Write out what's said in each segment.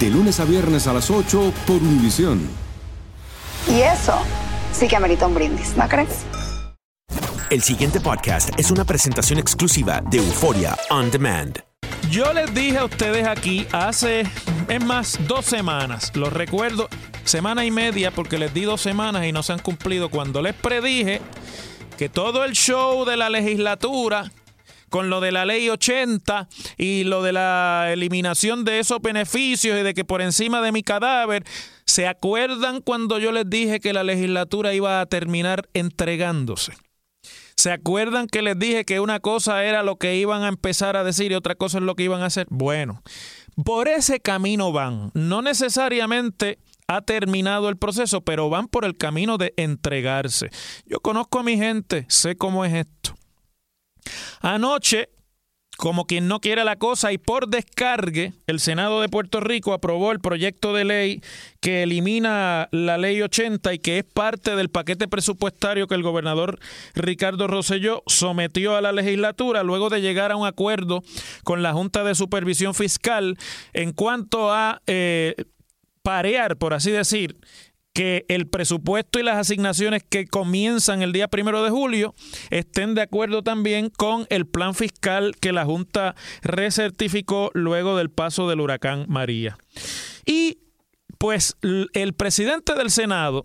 De lunes a viernes a las 8 por Univisión. Y eso sí que amerita un brindis, ¿no crees? El siguiente podcast es una presentación exclusiva de Euforia On Demand. Yo les dije a ustedes aquí hace, es más, dos semanas, los recuerdo, semana y media, porque les di dos semanas y no se han cumplido, cuando les predije que todo el show de la legislatura, con lo de la ley 80 y lo de la eliminación de esos beneficios y de que por encima de mi cadáver, ¿se acuerdan cuando yo les dije que la legislatura iba a terminar entregándose? ¿Se acuerdan que les dije que una cosa era lo que iban a empezar a decir y otra cosa es lo que iban a hacer? Bueno, por ese camino van. No necesariamente ha terminado el proceso, pero van por el camino de entregarse. Yo conozco a mi gente, sé cómo es esto. Anoche, como quien no quiere la cosa y por descargue, el Senado de Puerto Rico aprobó el proyecto de ley que elimina la ley 80 y que es parte del paquete presupuestario que el gobernador Ricardo Rosselló sometió a la legislatura luego de llegar a un acuerdo con la Junta de Supervisión Fiscal en cuanto a eh, parear, por así decir, que el presupuesto y las asignaciones que comienzan el día primero de julio estén de acuerdo también con el plan fiscal que la Junta recertificó luego del paso del huracán María. Y pues el presidente del Senado,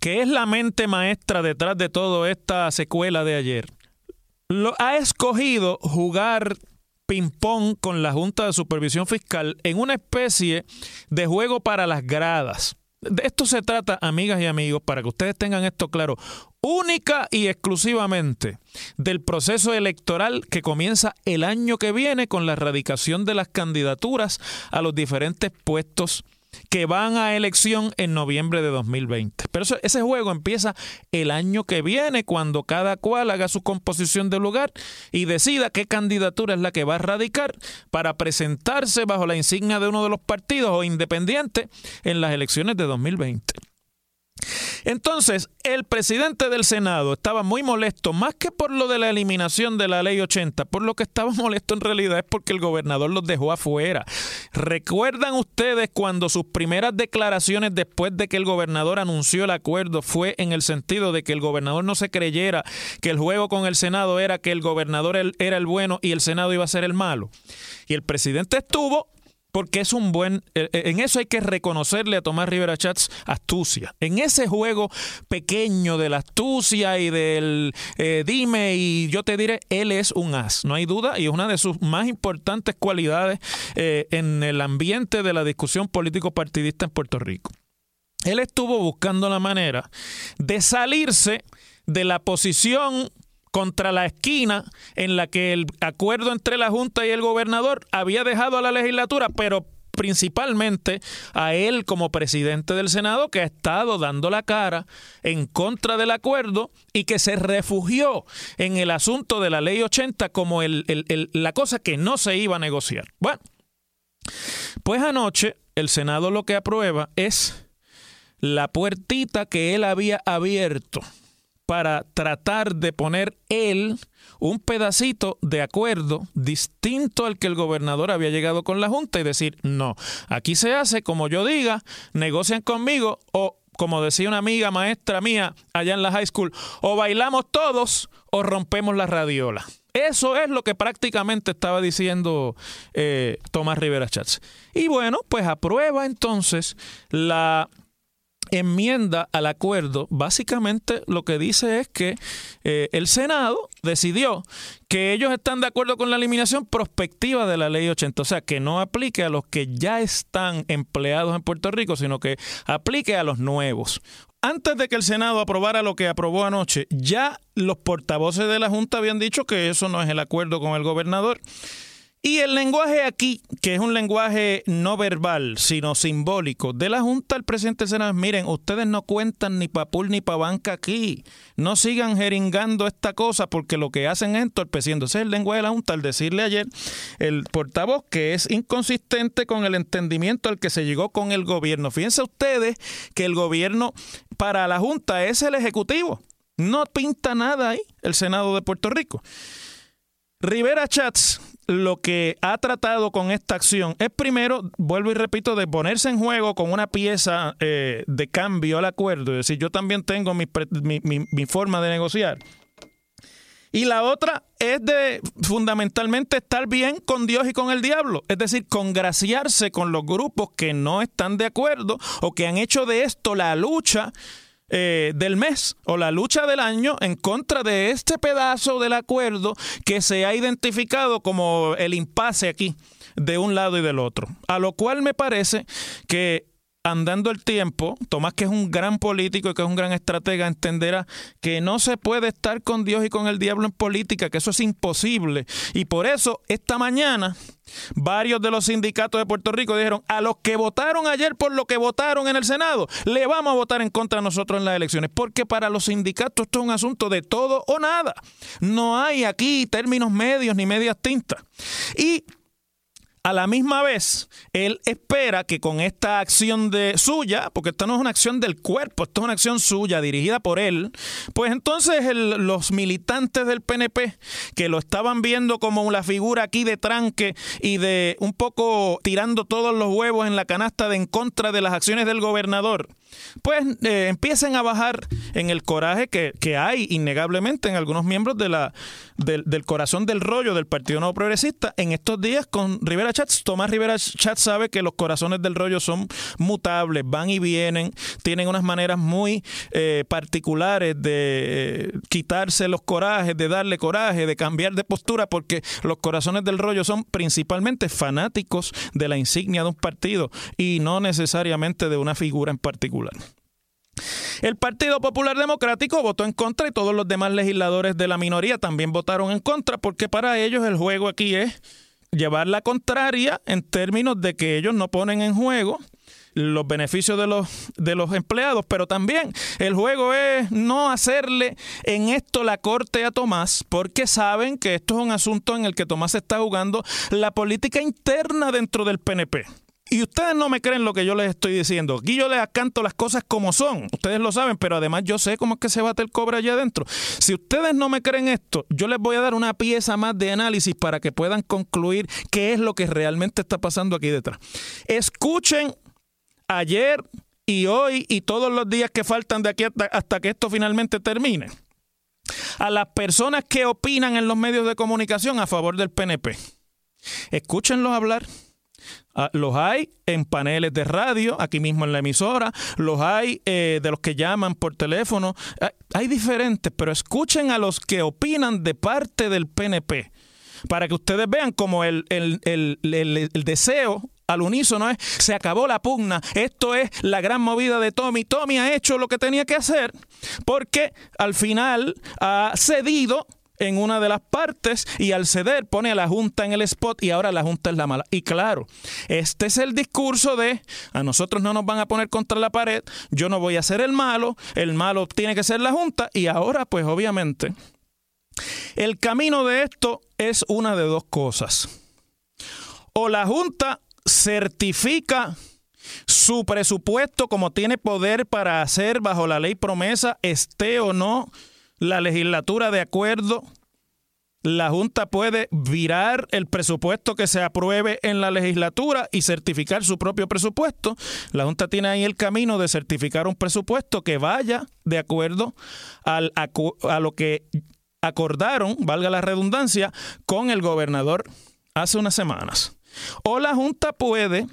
que es la mente maestra detrás de toda esta secuela de ayer, lo ha escogido jugar ping-pong con la Junta de Supervisión Fiscal en una especie de juego para las gradas. De esto se trata, amigas y amigos, para que ustedes tengan esto claro, única y exclusivamente del proceso electoral que comienza el año que viene con la erradicación de las candidaturas a los diferentes puestos que van a elección en noviembre de 2020. Pero eso- ese juego empieza el año que viene, cuando cada cual haga su composición de lugar y decida qué candidatura es la que va a radicar para presentarse bajo la insignia de uno de los partidos o independiente en las elecciones de 2020. Entonces, el presidente del Senado estaba muy molesto, más que por lo de la eliminación de la ley 80, por lo que estaba molesto en realidad es porque el gobernador los dejó afuera. ¿Recuerdan ustedes cuando sus primeras declaraciones después de que el gobernador anunció el acuerdo fue en el sentido de que el gobernador no se creyera que el juego con el Senado era que el gobernador era el bueno y el Senado iba a ser el malo? Y el presidente estuvo porque es un buen. eh, eh, En eso hay que reconocerle a Tomás Rivera Chats astucia. En ese juego pequeño de la astucia y del eh, dime y yo te diré, él es un as, no hay duda, y es una de sus más importantes cualidades en el ambiente de la discusión político-partidista en Puerto Rico. Él estuvo buscando la manera de salirse de la posición contra la esquina en la que el acuerdo entre la Junta y el gobernador había dejado a la legislatura, pero principalmente a él como presidente del Senado que ha estado dando la cara en contra del acuerdo y que se refugió en el asunto de la ley 80 como la cosa que no se iba a negociar. Bueno, pues anoche el Senado lo que aprueba es la puertita que él había abierto para tratar de poner él un pedacito de acuerdo distinto al que el gobernador había llegado con la Junta y decir, no, aquí se hace como yo diga, negocian conmigo o como decía una amiga maestra mía allá en la high school, o bailamos todos o rompemos la radiola. Eso es lo que prácticamente estaba diciendo eh, Tomás Rivera Chats. Y bueno, pues aprueba entonces la enmienda al acuerdo, básicamente lo que dice es que eh, el Senado decidió que ellos están de acuerdo con la eliminación prospectiva de la ley 80, o sea, que no aplique a los que ya están empleados en Puerto Rico, sino que aplique a los nuevos. Antes de que el Senado aprobara lo que aprobó anoche, ya los portavoces de la Junta habían dicho que eso no es el acuerdo con el gobernador y el lenguaje aquí, que es un lenguaje no verbal, sino simbólico, de la Junta al presidente del Senado, miren, ustedes no cuentan ni pa' pool ni pa' banca aquí. No sigan jeringando esta cosa porque lo que hacen es entorpeciendo. Ese es el lenguaje de la Junta al decirle ayer el portavoz que es inconsistente con el entendimiento al que se llegó con el gobierno. Fíjense ustedes que el gobierno para la Junta es el Ejecutivo. No pinta nada ahí el Senado de Puerto Rico. Rivera Chats lo que ha tratado con esta acción es primero, vuelvo y repito, de ponerse en juego con una pieza eh, de cambio al acuerdo, es decir, yo también tengo mi, mi, forma de negociar. Y la otra es de fundamentalmente estar bien con Dios y con el diablo, es decir, congraciarse con los grupos que no están de acuerdo o que han hecho de esto la lucha eh, del mes o la lucha del año en contra de este pedazo del acuerdo que se ha identificado como el impasse aquí de un lado y del otro. A lo cual me parece que andando el tiempo, Tomás, que es un gran político y que es un gran estratega, entenderá que no se puede estar con Dios y con el diablo en política, que eso es imposible. Y por eso, esta mañana, varios de los sindicatos de Puerto Rico dijeron, a los que votaron ayer por lo que votaron en el Senado, le vamos a votar en contra de nosotros en las elecciones, porque para los sindicatos esto es un asunto de todo o nada. No hay aquí términos medios ni medias tintas. Y a la misma vez, él espera que con esta acción de suya, porque esta no es una acción del cuerpo, esto es una acción suya dirigida por él, pues entonces los militantes del PNP que lo estaban viendo como una figura aquí de tranque y de un poco tirando todos los huevos en la canasta de en contra de las acciones del gobernador, pues eh, empiecen a bajar en el coraje que, hay innegablemente en algunos miembros del, del, corazón del rollo del Partido Nuevo Progresista en estos días con Rivera Tomás Rivera Chats sabe que los corazones del rollo son mutables, van y vienen, tienen unas maneras muy eh, particulares de eh, quitarse los corajes, de darle coraje, de cambiar de postura, porque los corazones del rollo son principalmente fanáticos de la insignia de un partido y no necesariamente de una figura en particular. El Partido Popular Democrático votó en contra y todos los demás legisladores de la minoría también votaron en contra porque para ellos el juego aquí es llevar la contraria en términos de que ellos no ponen en juego los beneficios de los, de los empleados, pero también el juego es no hacerle en esto la corte a Tomás, porque saben que esto es un asunto en el que Tomás está jugando la política interna dentro del PNP. Y ustedes no me creen lo que yo les estoy diciendo. Aquí yo les canto las cosas como son. Ustedes lo saben, pero además yo sé cómo es que se bate el cobre allá adentro. Si ustedes no me creen esto, yo les voy a dar una pieza más de análisis para que puedan concluir qué es lo que realmente está pasando aquí detrás. Escuchen ayer y hoy y todos los días que faltan de aquí hasta, hasta que esto finalmente termine. A las personas que opinan en los medios de comunicación a favor del PNP. Escúchenlos hablar los hay en paneles de radio, aquí mismo en la emisora, los hay eh, de los que llaman por teléfono. Ah, hay diferentes, pero escuchen a los que opinan de parte del PNP para que ustedes vean como el, deseo al unísono es, se acabó la pugna, esto es la gran movida de Tommy, Tommy ha hecho lo que tenía que hacer porque al final ha cedido en una de las partes y al ceder pone a la Junta en el spot y ahora la Junta es la mala. Y claro, este es el discurso de a nosotros no nos van a poner contra la pared, yo no voy a ser el malo, el malo tiene que ser la Junta y ahora pues obviamente el camino de esto es una de dos cosas. O la Junta certifica su presupuesto como tiene poder para hacer bajo la ley promesa, esté o no la legislatura de acuerdo, la Junta puede virar el presupuesto que se apruebe en la legislatura y certificar su propio presupuesto. La Junta tiene ahí el camino de certificar un presupuesto que vaya de acuerdo al, a lo que acordaron, valga la redundancia, con el gobernador hace unas semanas. O la Junta puede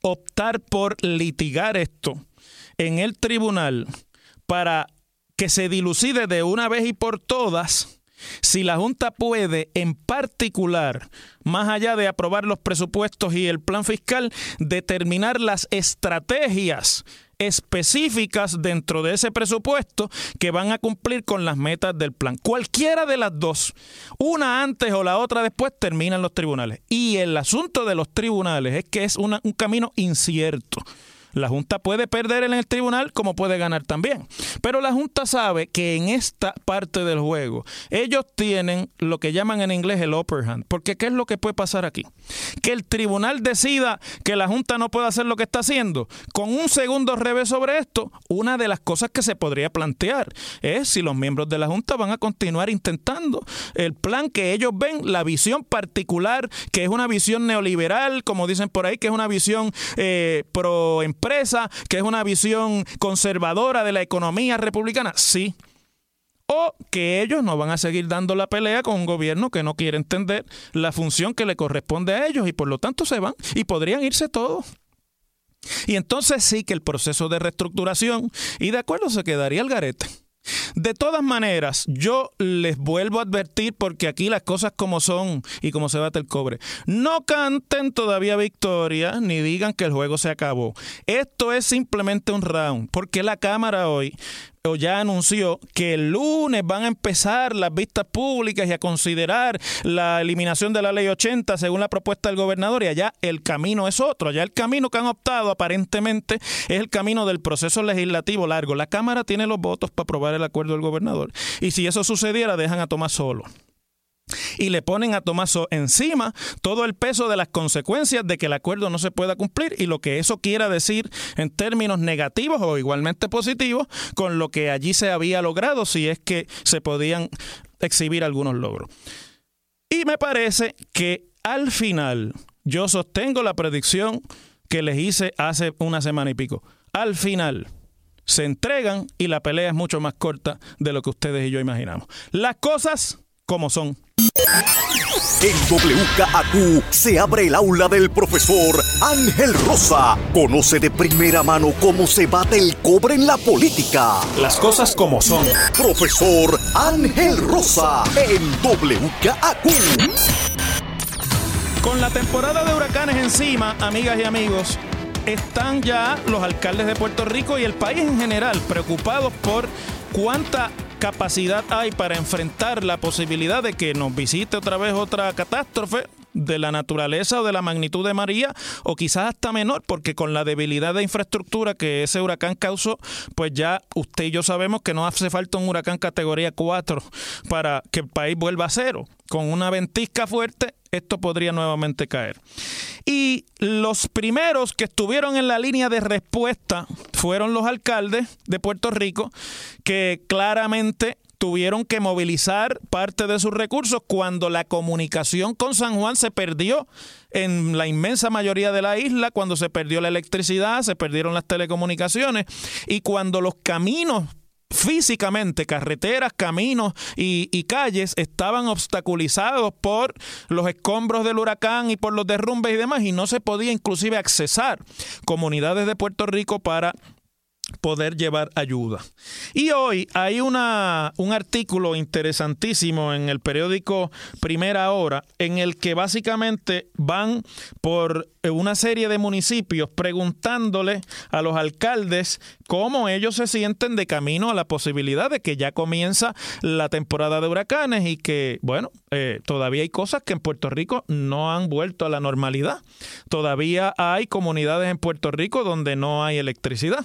optar por litigar esto en el tribunal para que se dilucide de una vez y por todas si la Junta puede, en particular, más allá de aprobar los presupuestos y el plan fiscal, determinar las estrategias específicas dentro de ese presupuesto que van a cumplir con las metas del plan. Cualquiera de las dos, una antes o la otra después, terminan los tribunales. Y el asunto de los tribunales es que es un camino incierto. La Junta puede perder en el tribunal como puede ganar también. Pero la Junta sabe que en esta parte del juego ellos tienen lo que llaman en inglés el upper hand. Porque ¿qué es lo que puede pasar aquí? Que el tribunal decida que la Junta no puede hacer lo que está haciendo. Con un segundo revés sobre esto, una de las cosas que se podría plantear es si los miembros de la Junta van a continuar intentando el plan que ellos ven, la visión particular, que es una visión neoliberal, como dicen por ahí, que es una visión eh, pro empresa, que es una visión conservadora de la economía republicana? Sí. O que ellos no van a seguir dando la pelea con un gobierno que no quiere entender la función que le corresponde a ellos y por lo tanto se van y podrían irse todos. Y entonces sí que el proceso de reestructuración y de acuerdo se quedaría el garete. De todas maneras, yo les vuelvo a advertir porque aquí las cosas como son y como se bate el cobre. No canten todavía victoria ni digan que el juego se acabó. Esto es simplemente un round porque la Cámara hoy o ya anunció que el lunes van a empezar las vistas públicas y a considerar la eliminación de la ley 80 según la propuesta del gobernador y allá el camino es otro. Allá el camino que han optado aparentemente es el camino del proceso legislativo largo. La Cámara tiene los votos para aprobar el acuerdo del gobernador y si eso sucediera dejan a Tomás solo y le ponen a Tomaso encima todo el peso de las consecuencias de que el acuerdo no se pueda cumplir y lo que eso quiera decir en términos negativos o igualmente positivos con lo que allí se había logrado si es que se podían exhibir algunos logros. Y me parece que al final yo sostengo la predicción que les hice hace una semana y pico. Al final se entregan y la pelea es mucho más corta de lo que ustedes y yo imaginamos. Las cosas como son. En WKAQ se abre el aula del profesor Ángel Rosa. Conoce de primera mano cómo se bate el cobre en la política. Las cosas como son. Profesor Ángel Rosa en WKAQ. Con la temporada de huracanes encima, amigas y amigos, están ya los alcaldes de Puerto Rico y el país en general preocupados por cuánta capacidad hay para enfrentar la posibilidad de que nos visite otra vez otra catástrofe de la naturaleza o de la magnitud de María o quizás hasta menor porque con la debilidad de infraestructura que ese huracán causó pues ya usted y yo sabemos que no hace falta un huracán categoría 4 para que el país vuelva a cero. Con una ventisca fuerte esto podría nuevamente caer. Y los primeros que estuvieron en la línea de respuesta fueron los alcaldes de Puerto Rico, que claramente tuvieron que movilizar parte de sus recursos cuando la comunicación con San Juan se perdió en la inmensa mayoría de la isla, cuando se perdió la electricidad, se perdieron las telecomunicaciones y cuando los caminos físicamente carreteras, caminos y, calles estaban obstaculizados por los escombros del huracán y por los derrumbes y demás y no se podía inclusive accesar comunidades de Puerto Rico para poder llevar ayuda. Y hoy hay una, un artículo interesantísimo en el periódico Primera Hora en el que básicamente van por una serie de municipios preguntándole a los alcaldes cómo ellos se sienten de camino a la posibilidad de que ya comienza la temporada de huracanes y que, bueno, eh, todavía hay cosas que en Puerto Rico no han vuelto a la normalidad. Todavía hay comunidades en Puerto Rico donde no hay electricidad.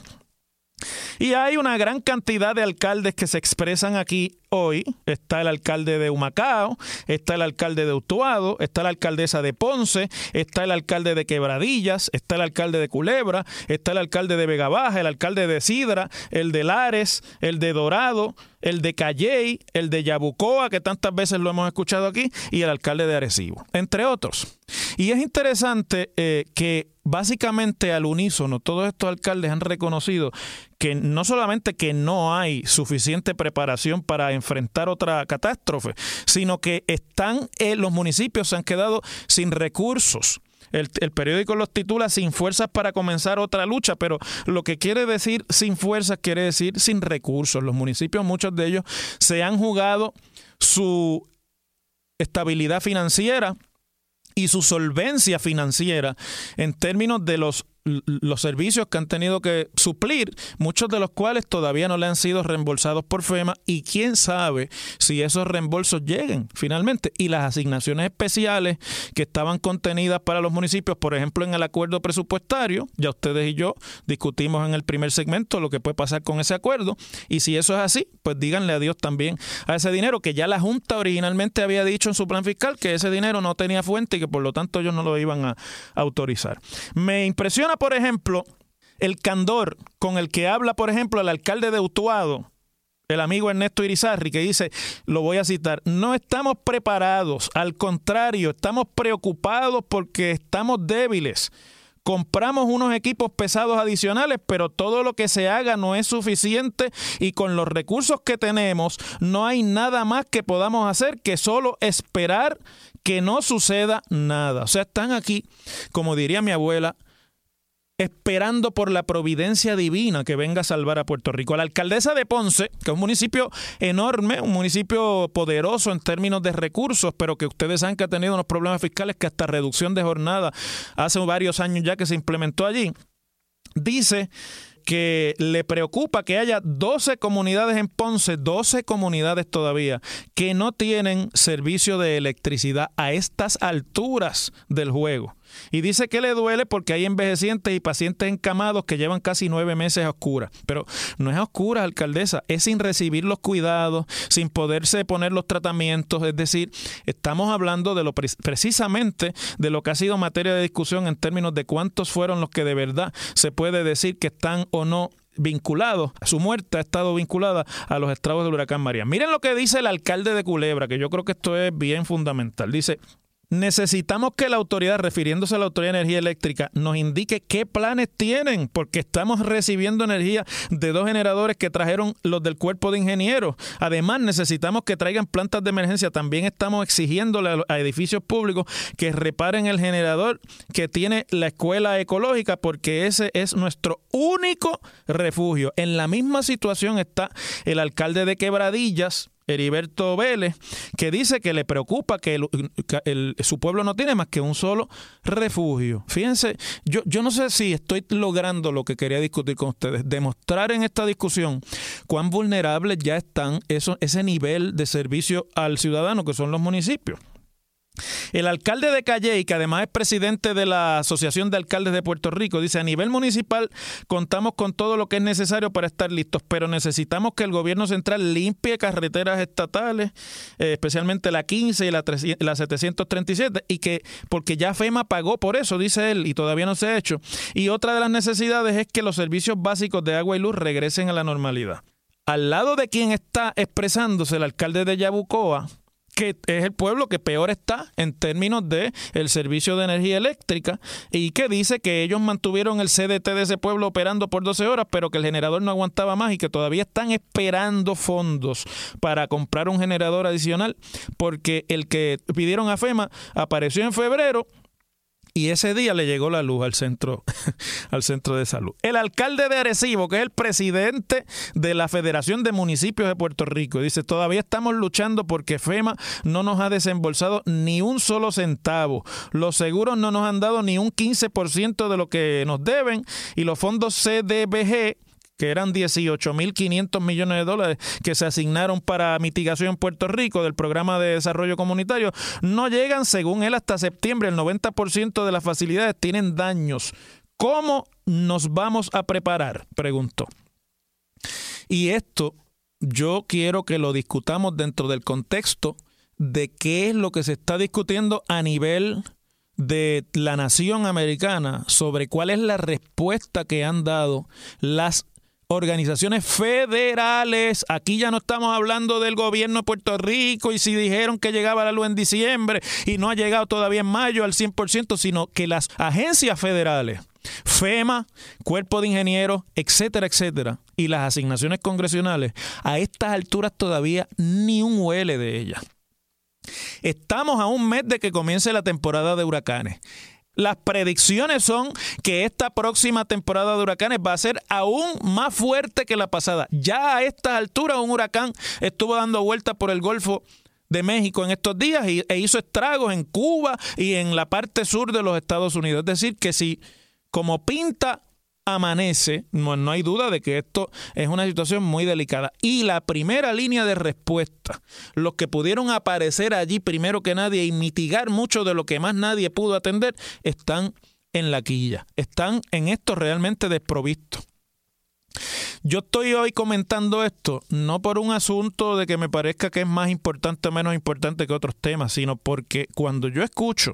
Y hay una gran cantidad de alcaldes que se expresan aquí hoy está el alcalde de Humacao, está el alcalde de Utuado, está la alcaldesa de Ponce, está el alcalde de Quebradillas, está el alcalde de Culebra, está el alcalde de Vega Baja, el alcalde de Sidra, el de Lares, el de Dorado, el de Calley, el de Yabucoa, que tantas veces lo hemos escuchado aquí, y el alcalde de Arecibo, entre otros. Y es interesante eh, que básicamente al unísono todos estos alcaldes han reconocido que no solamente que no hay suficiente preparación para enfrentar otra catástrofe, sino que están eh, los municipios se han quedado sin recursos. El, el, periódico los titula sin fuerzas para comenzar otra lucha, pero lo que quiere decir sin fuerzas quiere decir sin recursos. Los municipios, muchos de ellos, se han jugado su estabilidad financiera y su solvencia financiera en términos de los los servicios que han tenido que suplir, muchos de los cuales todavía no le han sido reembolsados por FEMA y quién sabe si esos reembolsos lleguen finalmente. Y las asignaciones especiales que estaban contenidas para los municipios, por ejemplo, en el acuerdo presupuestario, ya ustedes y yo discutimos en el primer segmento lo que puede pasar con ese acuerdo. Y si eso es así, pues díganle adiós también a ese dinero que ya la Junta originalmente había dicho en su plan fiscal que ese dinero no tenía fuente y que por lo tanto ellos no lo iban a autorizar. Me impresiona por ejemplo, el candor con el que habla, por ejemplo, el alcalde de Utuado, el amigo Ernesto Irizarri, que dice, lo voy a citar, no estamos preparados, al contrario, estamos preocupados porque estamos débiles. Compramos unos equipos pesados adicionales, pero todo lo que se haga no es suficiente y con los recursos que tenemos no hay nada más que podamos hacer que solo esperar que no suceda nada. O sea, están aquí, como diría mi abuela, esperando por la providencia divina que venga a salvar a Puerto Rico. La alcaldesa de Ponce, que es un municipio enorme, un municipio poderoso en términos de recursos, pero que ustedes saben que ha tenido unos problemas fiscales que hasta reducción de jornada hace varios años ya que se implementó allí, dice que le preocupa que haya 12 comunidades en Ponce, 12 comunidades todavía, que no tienen servicio de electricidad a estas alturas del juego. Y dice que le duele porque hay envejecientes y pacientes encamados que llevan casi nueve meses a oscuras. Pero no es a oscuras, alcaldesa, es sin recibir los cuidados, sin poderse poner los tratamientos. Es decir, estamos hablando de lo precisamente de lo que ha sido materia de discusión en términos de cuántos fueron los que de verdad se puede decir que están o no vinculados, su muerte ha estado vinculada a los estragos del huracán María. Miren lo que dice el alcalde de Culebra, que yo creo que esto es bien fundamental. Dice, Necesitamos que la autoridad, refiriéndose a la Autoridad de Energía Eléctrica, nos indique qué planes tienen, porque estamos recibiendo energía de dos generadores que trajeron los del cuerpo de ingenieros. Además, necesitamos que traigan plantas de emergencia. También estamos exigiéndole a edificios públicos que reparen el generador que tiene la escuela ecológica, porque ese es nuestro único refugio. En la misma situación está el alcalde de Quebradillas, Heriberto Vélez, que dice que le preocupa que, su pueblo no tiene más que un solo refugio. Fíjense, yo, yo no sé si estoy logrando lo que quería discutir con ustedes, demostrar en esta discusión cuán vulnerables ya están eso, ese nivel de servicio al ciudadano que son los municipios. El alcalde de Calle, que además es presidente de la Asociación de Alcaldes de Puerto Rico, dice, a nivel municipal contamos con todo lo que es necesario para estar listos, pero necesitamos que el gobierno central limpie carreteras estatales, eh, especialmente la 15 y la, la 737, y que, porque ya FEMA pagó por eso, dice él, y todavía no se ha hecho. Y otra de las necesidades es que los servicios básicos de agua y luz regresen a la normalidad. Al lado de quien está expresándose el alcalde de Yabucoa, que es el pueblo que peor está en términos de el servicio de energía eléctrica y que dice que ellos mantuvieron el CDT de ese pueblo operando por 12 horas, pero que el generador no aguantaba más y que todavía están esperando fondos para comprar un generador adicional porque el que pidieron a FEMA apareció en febrero y ese día le llegó la luz al centro, al centro de salud. El alcalde de Arecibo, que es el presidente de la Federación de Municipios de Puerto Rico, dice, todavía estamos luchando porque FEMA no nos ha desembolsado ni un solo centavo. Los seguros no nos han dado ni un 15% de lo que nos deben y los fondos CDBG que eran 18.500 millones de dólares que se asignaron para mitigación en Puerto Rico del programa de desarrollo comunitario, no llegan, según él, hasta septiembre. El 90% de las facilidades tienen daños. ¿Cómo nos vamos a preparar? Preguntó. Y esto yo quiero que lo discutamos dentro del contexto de qué es lo que se está discutiendo a nivel de la nación americana sobre cuál es la respuesta que han dado las organizaciones federales. Aquí ya no estamos hablando del gobierno de Puerto Rico y si dijeron que llegaba la luz en diciembre y no ha llegado todavía en mayo al 100%, sino que las agencias federales, FEMA, Cuerpo de Ingenieros, etcétera, etcétera, y las asignaciones congresionales, a estas alturas todavía ni un huele de ellas. Estamos a un mes de que comience la temporada de huracanes. Las predicciones son que esta próxima temporada de huracanes va a ser aún más fuerte que la pasada. Ya a estas alturas un huracán estuvo dando vueltas por el Golfo de México en estos días e hizo estragos en Cuba y en la parte sur de los Estados Unidos. Es decir, que si como pinta amanece, no, no, hay duda de que esto es una situación muy delicada. Y la primera línea de respuesta, los que pudieron aparecer allí primero que nadie y mitigar mucho de lo que más nadie pudo atender, están en la quilla, están en esto realmente desprovistos. Yo estoy hoy comentando esto no por un asunto de que me parezca que es más importante o menos importante que otros temas, sino porque cuando yo escucho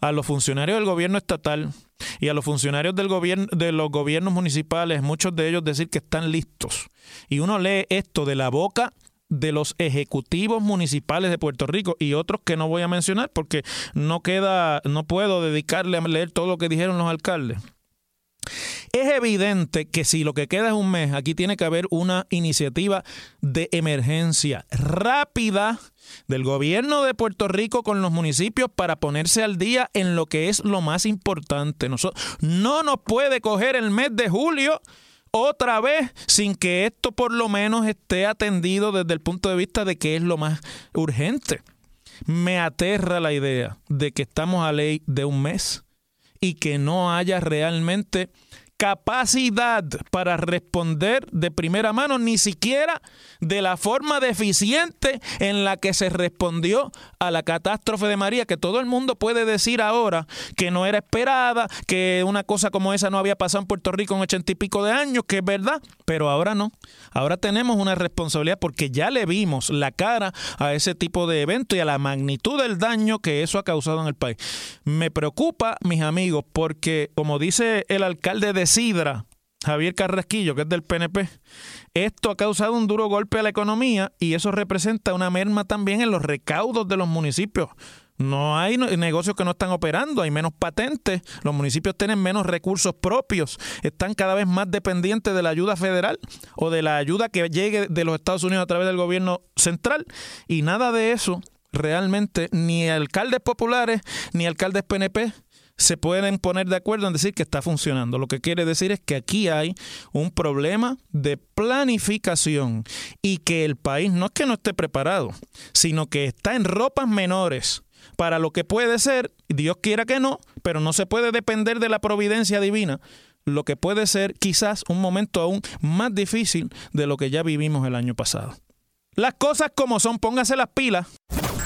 a los funcionarios del gobierno estatal y a los funcionarios del gobierno, de los gobiernos municipales, muchos de ellos decir que están listos. Y uno lee esto de la boca de los ejecutivos municipales de Puerto Rico y otros que no voy a mencionar porque no queda, no puedo dedicarle a leer todo lo que dijeron los alcaldes. Es evidente que si lo que queda es un mes, aquí tiene que haber una iniciativa de emergencia rápida del gobierno de Puerto Rico con los municipios para ponerse al día en lo que es lo más importante. no nos puede coger el mes de julio otra vez sin que esto por lo menos esté atendido desde el punto de vista de que es lo más urgente. Me aterra la idea de que estamos a ley de un mes y que no haya realmente capacidad para responder de primera mano, ni siquiera de la forma deficiente en la que se respondió a la catástrofe de María, que todo el mundo puede decir ahora que no era esperada, que una cosa como esa no había pasado en Puerto Rico en ochenta y pico de años, que es verdad, pero ahora no. Ahora tenemos una responsabilidad porque ya le vimos la cara a ese tipo de evento y a la magnitud del daño que eso ha causado en el país. Me preocupa, mis amigos, porque como dice el alcalde de Sidra, Javier Carrasquillo, que es del PNP, esto ha causado un duro golpe a la economía y eso representa una merma también en los recaudos de los municipios. No hay negocios que no están operando, hay menos patentes, los municipios tienen menos recursos propios, están cada vez más dependientes de la ayuda federal o de la ayuda que llegue de los Estados Unidos a través del gobierno central y nada de eso realmente ni alcaldes populares ni alcaldes PNP se pueden poner de acuerdo en decir que está funcionando. Lo que quiere decir es que aquí hay un problema de planificación y que el país no es que no esté preparado, sino que está en ropas menores para lo que puede ser, Dios quiera que no, pero no se puede depender de la providencia divina, lo que puede ser quizás un momento aún más difícil de lo que ya vivimos el año pasado. Las cosas como son, póngase las pilas.